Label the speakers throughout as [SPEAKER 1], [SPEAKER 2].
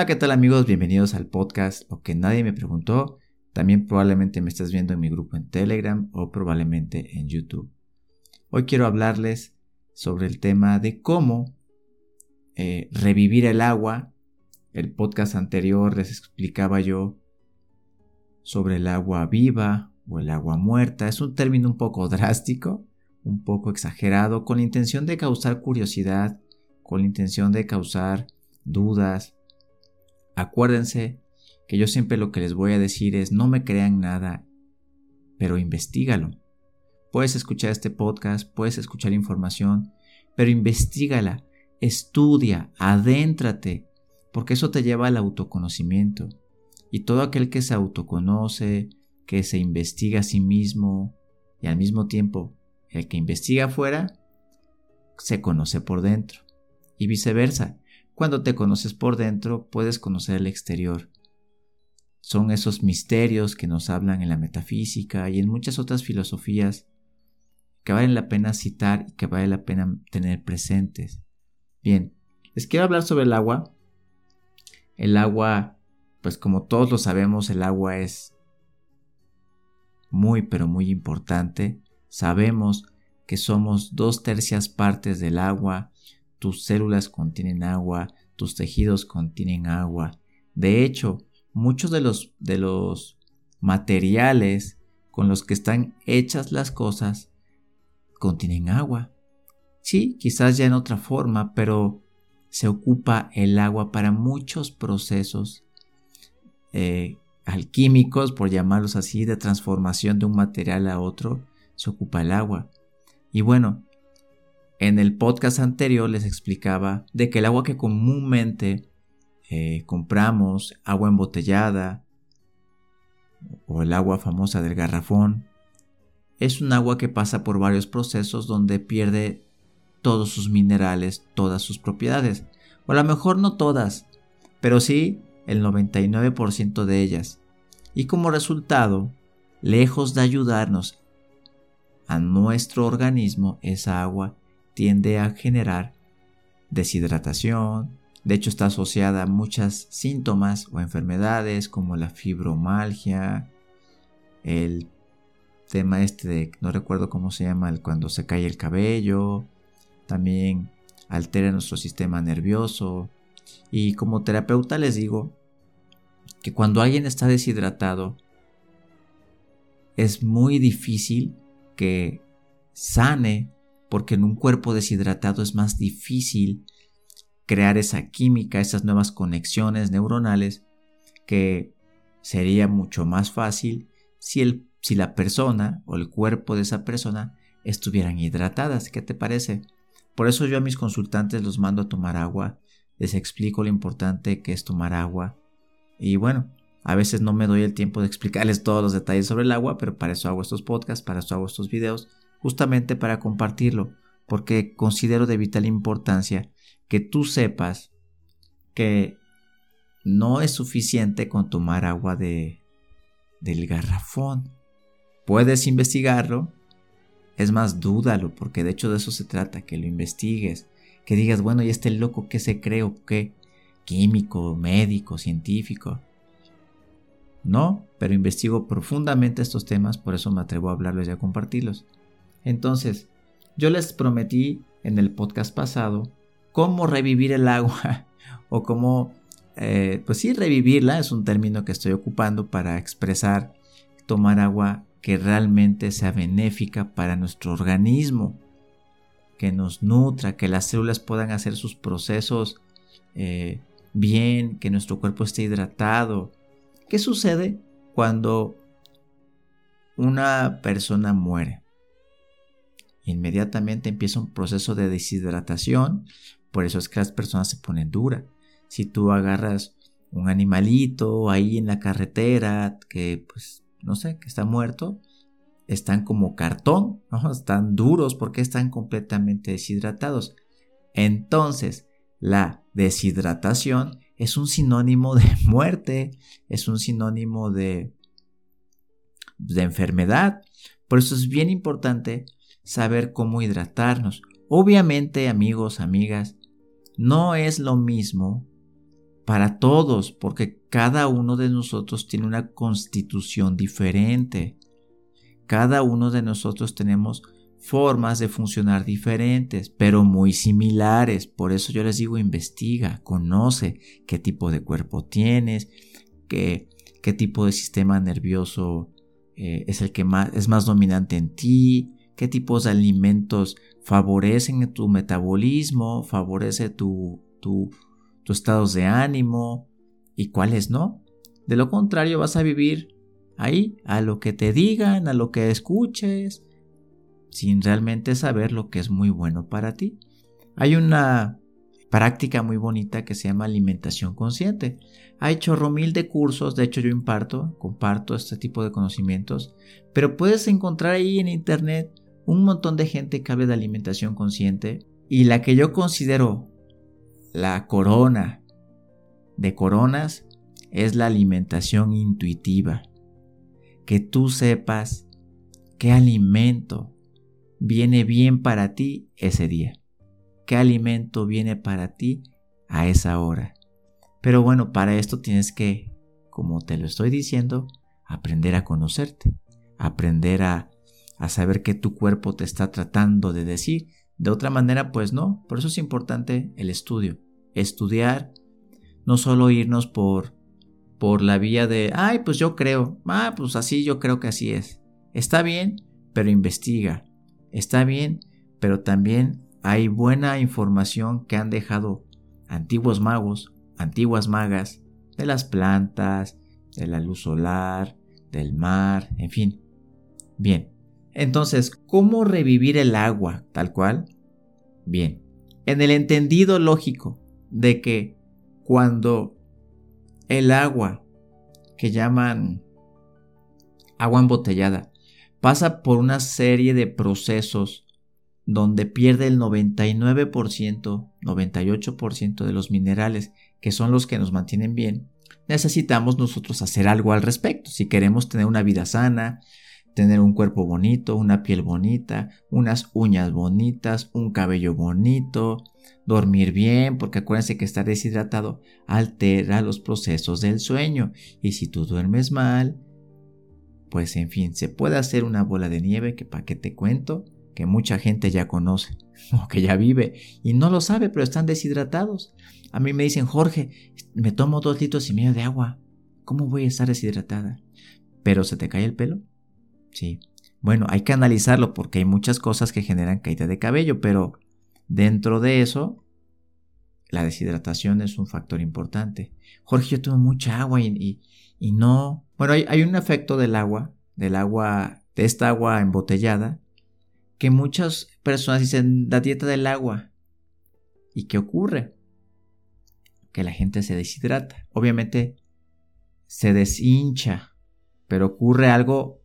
[SPEAKER 1] Hola, ¿qué tal amigos? Bienvenidos al podcast Lo que nadie me preguntó. También probablemente me estás viendo en mi grupo en Telegram o probablemente en YouTube. Hoy quiero hablarles sobre el tema de cómo eh, revivir el agua. El podcast anterior les explicaba yo sobre el agua viva o el agua muerta. Es un término un poco drástico, un poco exagerado, con la intención de causar curiosidad, con la intención de causar dudas, Acuérdense que yo siempre lo que les voy a decir es no me crean nada, pero investigalo. Puedes escuchar este podcast, puedes escuchar información, pero investigala, estudia, adéntrate, porque eso te lleva al autoconocimiento. Y todo aquel que se autoconoce, que se investiga a sí mismo y al mismo tiempo el que investiga afuera, se conoce por dentro. Y viceversa, cuando te conoces por dentro, puedes conocer el exterior. Son esos misterios que nos hablan en la metafísica y en muchas otras filosofías que valen la pena citar y que vale la pena tener presentes. Bien, les quiero hablar sobre el agua. El agua, pues como todos lo sabemos, el agua es muy pero muy importante. Sabemos que somos dos tercias partes del agua, tus células contienen agua, tus tejidos contienen agua. De hecho, muchos de los, de los materiales con los que están hechas las cosas contienen agua. Sí, quizás ya en otra forma, pero se ocupa el agua para muchos procesos eh, alquímicos, por llamarlos así, de transformación de un material a otro, se ocupa el agua. Y bueno, en el podcast anterior les explicaba de que el agua que comúnmente eh, compramos, agua embotellada o el agua famosa del garrafón, es un agua que pasa por varios procesos donde pierde todos sus minerales, todas sus propiedades. O a lo mejor no todas, pero sí el 99% de ellas. Y como resultado, lejos de ayudarnos a nuestro organismo, esa agua tiende a generar deshidratación, de hecho está asociada a muchos síntomas o enfermedades como la fibromalgia, el tema este de, no recuerdo cómo se llama, cuando se cae el cabello, también altera nuestro sistema nervioso. Y como terapeuta les digo que cuando alguien está deshidratado, es muy difícil que sane porque en un cuerpo deshidratado es más difícil crear esa química, esas nuevas conexiones neuronales que sería mucho más fácil si, el, si la persona o el cuerpo de esa persona estuvieran hidratadas. ¿Qué te parece? Por eso yo a mis consultantes los mando a tomar agua, les explico lo importante que es tomar agua y bueno, a veces no me doy el tiempo de explicarles todos los detalles sobre el agua, pero para eso hago estos podcasts, para eso hago estos videos justamente para compartirlo, porque considero de vital importancia que tú sepas que no es suficiente con tomar agua de, del garrafón. Puedes investigarlo, es más, dúdalo, porque de hecho de eso se trata, que lo investigues, que digas, bueno, ¿y este loco qué se cree o qué? Químico, médico, científico. No, pero investigo profundamente estos temas, por eso me atrevo a hablarlos y a compartirlos. Entonces, yo les prometí en el podcast pasado cómo revivir el agua o cómo, eh, pues sí, revivirla es un término que estoy ocupando para expresar tomar agua que realmente sea benéfica para nuestro organismo, que nos nutra, que las células puedan hacer sus procesos eh, bien, que nuestro cuerpo esté hidratado. ¿Qué sucede cuando una persona muere? Inmediatamente empieza un proceso de deshidratación, por eso es que las personas se ponen duras. Si tú agarras un animalito ahí en la carretera que pues no sé, que está muerto, están como cartón, están duros porque están completamente deshidratados. Entonces, la deshidratación es un sinónimo de muerte, es un sinónimo de, de enfermedad. Por eso es bien importante saber cómo hidratarnos. Obviamente, amigos, amigas, no es lo mismo para todos, porque cada uno de nosotros tiene una constitución diferente. Cada uno de nosotros tenemos formas de funcionar diferentes, pero muy similares. Por eso yo les digo, investiga, conoce qué tipo de cuerpo tienes, qué, qué tipo de sistema nervioso eh, es el que más, es más dominante en ti, qué tipos de alimentos favorecen tu metabolismo, favorece tu, tu, estados de ánimo y cuáles no. De lo contrario vas a vivir ahí, a lo que te digan, a lo que escuches, sin realmente saber lo que es muy bueno para ti. Hay una práctica muy bonita que se llama alimentación consciente. Hay chorro mil de cursos, de hecho yo imparto, comparto este tipo de conocimientos, pero puedes encontrar ahí en internet un montón de gente que habla de alimentación consciente y la que yo considero la corona de coronas es la alimentación intuitiva. Que tú sepas qué alimento viene bien para ti ese día. ¿Qué alimento viene para ti a esa hora? Pero bueno, para esto tienes que, como te lo estoy diciendo, aprender a conocerte, aprender a, a saber qué tu cuerpo te está tratando de decir. De otra manera, pues no. Por eso es importante el estudio. Estudiar, no solo irnos por, por la vía de, ay, pues yo creo, ah, pues así yo creo que así es. Está bien, pero investiga, está bien, pero también hay buena información que han dejado antiguos magos, antiguas magas, de las plantas, de la luz solar, del mar, en fin. Bien, entonces, ¿cómo revivir el agua tal cual? Bien, en el entendido lógico de que cuando el agua que llaman agua embotellada pasa por una serie de procesos donde pierde el 99%, 98% de los minerales que son los que nos mantienen bien, necesitamos nosotros hacer algo al respecto. Si queremos tener una vida sana, tener un cuerpo bonito, una piel bonita, unas uñas bonitas, un cabello bonito, dormir bien, porque acuérdense que estar deshidratado altera los procesos del sueño y si tú duermes mal, pues en fin, se puede hacer una bola de nieve que para qué te cuento, que mucha gente ya conoce o que ya vive y no lo sabe, pero están deshidratados. A mí me dicen, Jorge, me tomo dos litros y medio de agua. ¿Cómo voy a estar deshidratada? ¿Pero se te cae el pelo? Sí. Bueno, hay que analizarlo porque hay muchas cosas que generan caída de cabello, pero dentro de eso, la deshidratación es un factor importante. Jorge, yo tomo mucha agua y, y no... Bueno, hay, un efecto del agua, del agua, de esta agua embotellada, que muchas personas dicen la dieta del agua. ¿Y qué ocurre? Que la gente se deshidrata. Obviamente se deshincha, pero ocurre algo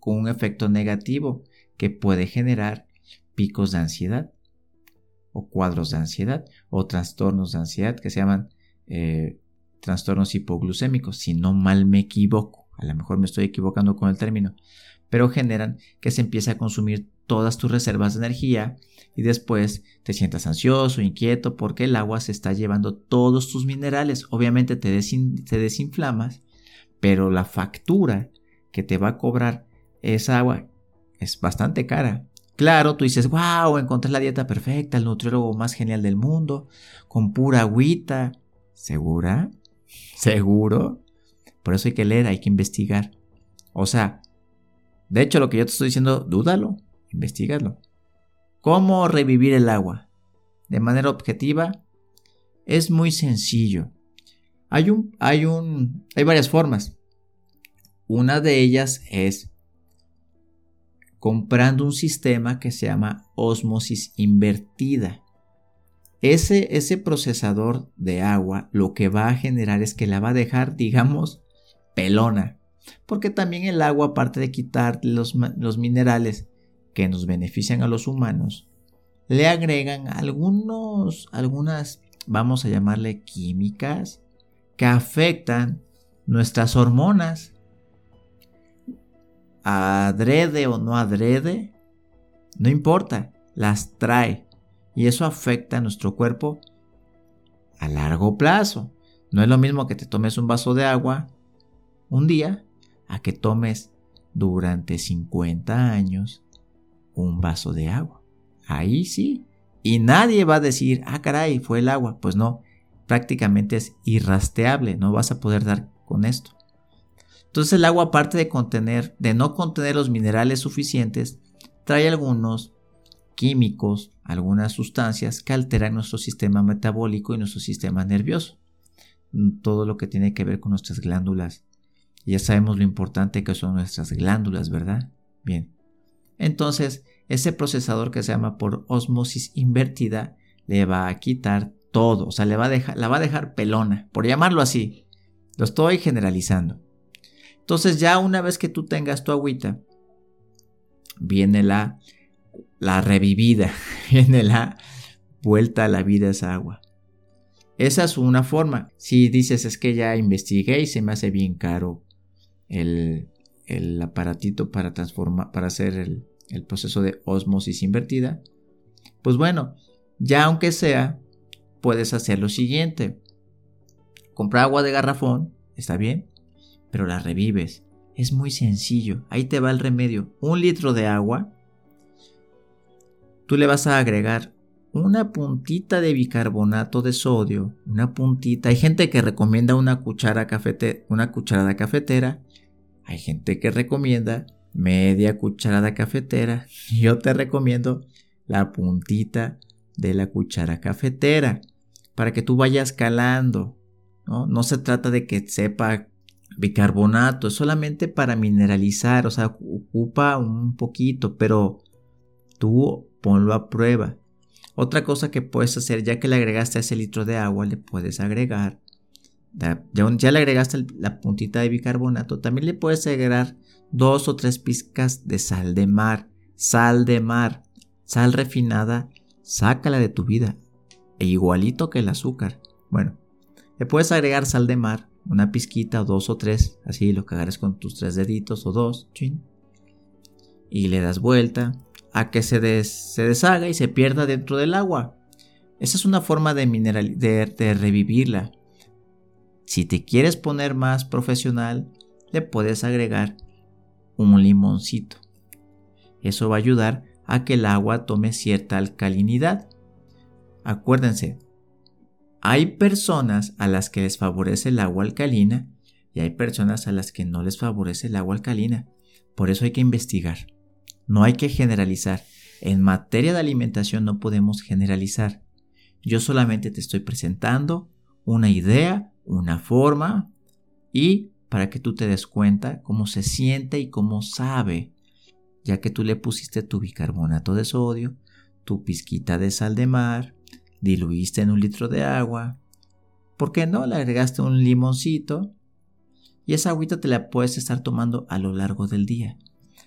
[SPEAKER 1] con un efecto negativo que puede generar picos de ansiedad o cuadros de ansiedad o trastornos de ansiedad que se llaman eh, trastornos hipoglucémicos, si no mal me equivoco, a lo mejor me estoy equivocando con el término, pero generan que se empiece a consumir todas tus reservas de energía y después te sientas ansioso, inquieto, porque el agua se está llevando todos tus minerales. Obviamente te, te desinflamas, pero la factura que te va a cobrar esa agua es bastante cara. Claro, tú dices, wow, encontré la dieta perfecta, el nutriólogo más genial del mundo, con pura agüita. ¿Segura? ¿Seguro? Por eso hay que leer, hay que investigar. O sea, de hecho lo que yo te estoy diciendo, dúdalo, investigalo. ¿Cómo revivir el agua? De manera objetiva, es muy sencillo. Hay un, hay un, hay varias formas. Una de ellas es comprando un sistema que se llama osmosis invertida. Ese, ese procesador de agua lo que va a generar es que la va a dejar, digamos, pelona. Porque también el agua, aparte de quitar los, los minerales que nos benefician a los humanos, le agregan algunos, algunas, vamos a llamarle químicas, que afectan nuestras hormonas. Adrede o no adrede, no importa, las trae y eso afecta a nuestro cuerpo a largo plazo. No es lo mismo que te tomes un vaso de agua un día a que tomes durante 50 años un vaso de agua. Ahí sí. Y nadie va a decir, ah, caray, fue el agua. Pues no, prácticamente es irrasteable, no vas a poder dar con esto. Entonces el agua, aparte de no contener los minerales suficientes, trae algunos químicos, algunas sustancias que alteran nuestro sistema metabólico y nuestro sistema nervioso. Todo lo que tiene que ver con nuestras glándulas. Ya sabemos lo importante que son nuestras glándulas, ¿verdad? Bien. Entonces, ese procesador que se llama por osmosis invertida le va a quitar todo, o sea, le va a dejar, la va a dejar pelona, por llamarlo así. Lo estoy generalizando. Entonces ya una vez que tú tengas tu agüita, viene la, la revivida, viene la vuelta a la vida esa agua. Esa es una forma. Si dices es que ya investigué y se me hace bien caro el, el aparatito para transformar, para hacer el, el proceso de osmosis invertida, pues bueno, ya aunque sea, puedes hacer lo siguiente. Comprar agua de garrafón, está bien, pero la revives. Es muy sencillo, ahí te va el remedio. Un litro de agua, tú le vas a agregar una puntita de bicarbonato de sodio, una puntita. Hay gente que recomienda una cuchara cafete, una cucharada cafetera. Hay gente que recomienda media cucharada cafetera. Yo te recomiendo la puntita de la cuchara cafetera para que tú vayas calando. ¿no? no se trata de que sepa bicarbonato, es solamente para mineralizar, o sea, ocupa un poquito, pero tú ponlo a prueba. Otra cosa que puedes hacer, ya que le agregaste ese litro de agua, le puedes agregar, ya, ya le agregaste la puntita de bicarbonato, también le puedes agregar dos o tres pizcas de sal de mar, sal de mar, sal refinada, sácala de tu vida, e igualito que el azúcar. Bueno, le puedes agregar sal de mar, una pizquita, dos o tres, así lo que con tus tres deditos o dos, y le das vuelta a que se, se deshaga y se pierda dentro del agua. Esa es una forma de, mineral, de revivirla. Si te quieres poner más profesional, le puedes agregar un limoncito. Eso va a ayudar a que el agua tome cierta alcalinidad. Acuérdense, hay personas a las que les favorece el agua alcalina y hay personas a las que no les favorece el agua alcalina. Por eso hay que investigar. No hay que generalizar. En materia de alimentación no podemos generalizar. Yo solamente te estoy presentando una idea, una forma y para que tú te des cuenta cómo se siente y cómo sabe, ya que tú le pusiste tu bicarbonato de sodio, tu pizquita de sal de mar, diluiste en un litro de agua. ¿Por qué no? Le agregaste un limoncito y esa agüita te la puedes estar tomando a lo largo del día.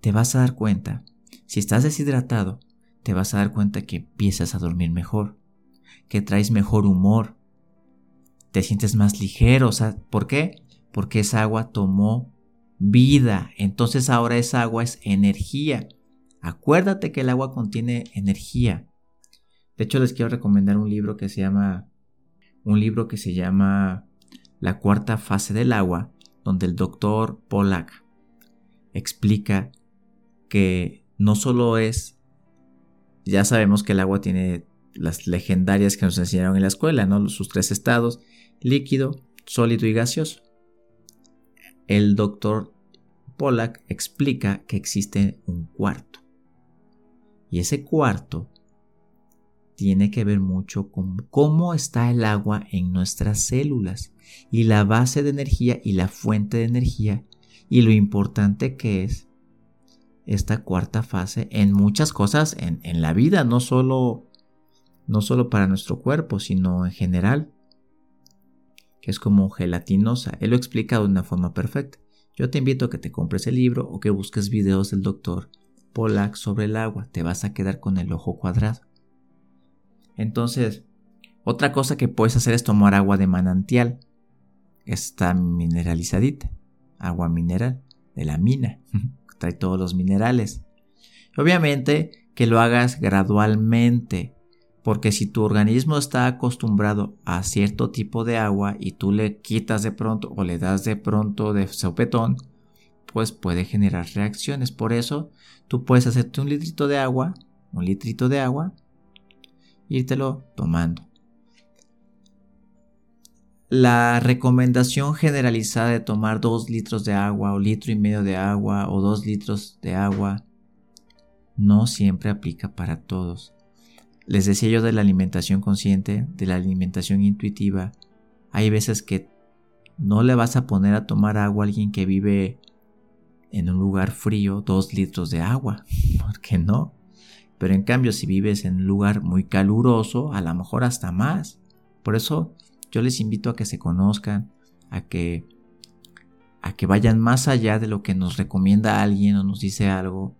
[SPEAKER 1] Te vas a dar cuenta, si estás deshidratado, te vas a dar cuenta que empiezas a dormir mejor, que traes mejor humor, te sientes más ligero. ¿por qué? Porque esa agua tomó vida. Entonces ahora esa agua es energía. Acuérdate que el agua contiene energía. De hecho, les quiero recomendar un libro que se llama un libro que se llama La cuarta fase del agua, donde el doctor Pollack explica que no solo es ya sabemos que el agua tiene las legendarias que nos enseñaron en la escuela, ¿no? Sus tres estados, líquido, sólido y gaseoso. El doctor Pollack explica que existe un cuarto. Y ese cuarto tiene que ver mucho con cómo está el agua en nuestras células y la base de energía y la fuente de energía y lo importante que es esta cuarta fase en muchas cosas en, la vida, no solo, no solo para nuestro cuerpo, sino en general, que es como gelatinosa. Él lo explica de una forma perfecta. Yo te invito a que te compres el libro o que busques videos del doctor Pollack sobre el agua. Te vas a quedar con el ojo cuadrado. Entonces, otra cosa que puedes hacer es tomar agua de manantial. Está mineralizadita. Agua mineral de la mina. Trae todos los minerales. Obviamente que lo hagas gradualmente. Porque si tu organismo está acostumbrado a cierto tipo de agua y tú le quitas de pronto o le das de pronto de sopetón, pues puede generar reacciones. Por eso tú puedes hacerte un litrito de agua, un litrito de agua, írtelo tomando. La recomendación generalizada de tomar 2 litros de agua o litro y medio de agua o 2 litros de agua no siempre aplica para todos. Les decía yo de la alimentación consciente, de la alimentación intuitiva. Hay veces que no le vas a poner a tomar agua a alguien que vive en un lugar frío 2 litros de agua. ¿Por qué no? Pero en cambio si vives en un lugar muy caluroso, a lo mejor hasta más. Por eso yo les invito a que se conozcan, a que a que vayan más allá de lo que nos recomienda alguien o nos dice algo,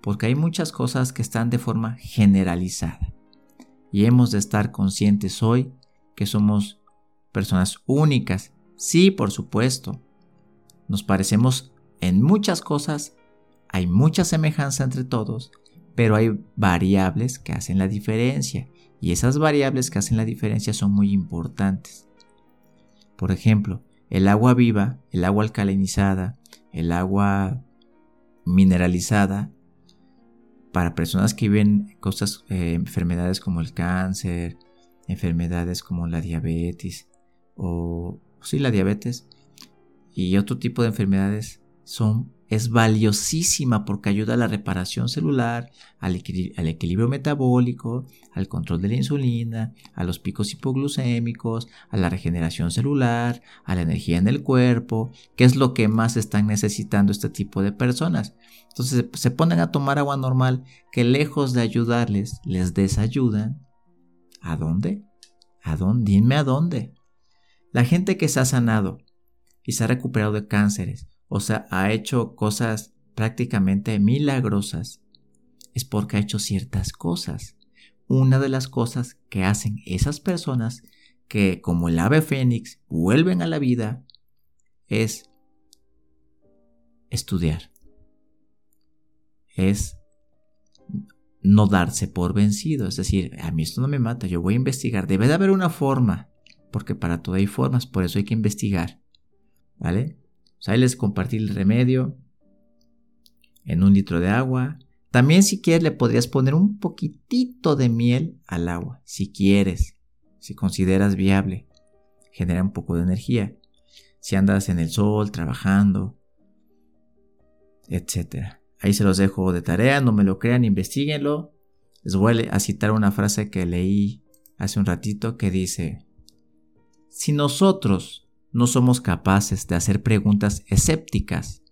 [SPEAKER 1] porque hay muchas cosas que están de forma generalizada. Y hemos de estar conscientes hoy que somos personas únicas. Sí, por supuesto. Nos parecemos en muchas cosas, hay mucha semejanza entre todos, pero hay variables que hacen la diferencia y esas variables que hacen la diferencia son muy importantes. Por ejemplo, el agua viva, el agua alcalinizada, el agua mineralizada, para personas que viven cosas, eh, enfermedades como el cáncer, enfermedades como la diabetes o sí la diabetes y otro tipo de enfermedades son es valiosísima porque ayuda a la reparación celular, al, equilibrio metabólico, al control de la insulina, a los picos hipoglucémicos, a la regeneración celular, a la energía en el cuerpo, que es lo que más están necesitando este tipo de personas. Entonces se ponen a tomar agua normal que lejos de ayudarles, les desayudan. ¿A dónde? ¿A dónde? Dime a dónde. La gente que se ha sanado y se ha recuperado de cánceres o sea, ha hecho cosas prácticamente milagrosas, es porque ha hecho ciertas cosas. Una de las cosas que hacen esas personas que, como el ave fénix, vuelven a la vida, es estudiar. Es no darse por vencido. Es decir, a mí esto no me mata, yo voy a investigar. Debe de haber una forma, porque para todo hay formas, por eso hay que investigar. ¿Vale? Ahí les compartí el remedio en un litro de agua. También si quieres le podrías poner un poquitito de miel al agua, si quieres, si consideras viable. Genera un poco de energía. Si andas en el sol, trabajando, etc. Ahí se los dejo de tarea, no me lo crean, investiguenlo. Les voy a citar una frase que leí hace un ratito que dice, si nosotros no somos capaces de hacer preguntas escépticas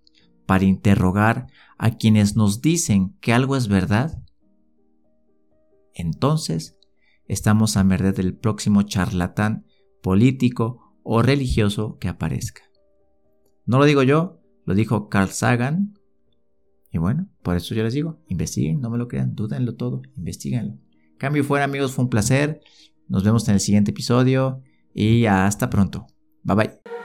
[SPEAKER 1] para interrogar a quienes nos dicen que algo es verdad, entonces estamos a merced del próximo charlatán político o religioso que aparezca. No lo digo yo, lo dijo Carl Sagan. Y bueno, por eso yo les digo, investiguen, no me lo crean, dúdenlo todo, investiguenlo. Cambio fuera amigos, fue un placer. Nos vemos en el siguiente episodio y hasta pronto. 拜拜。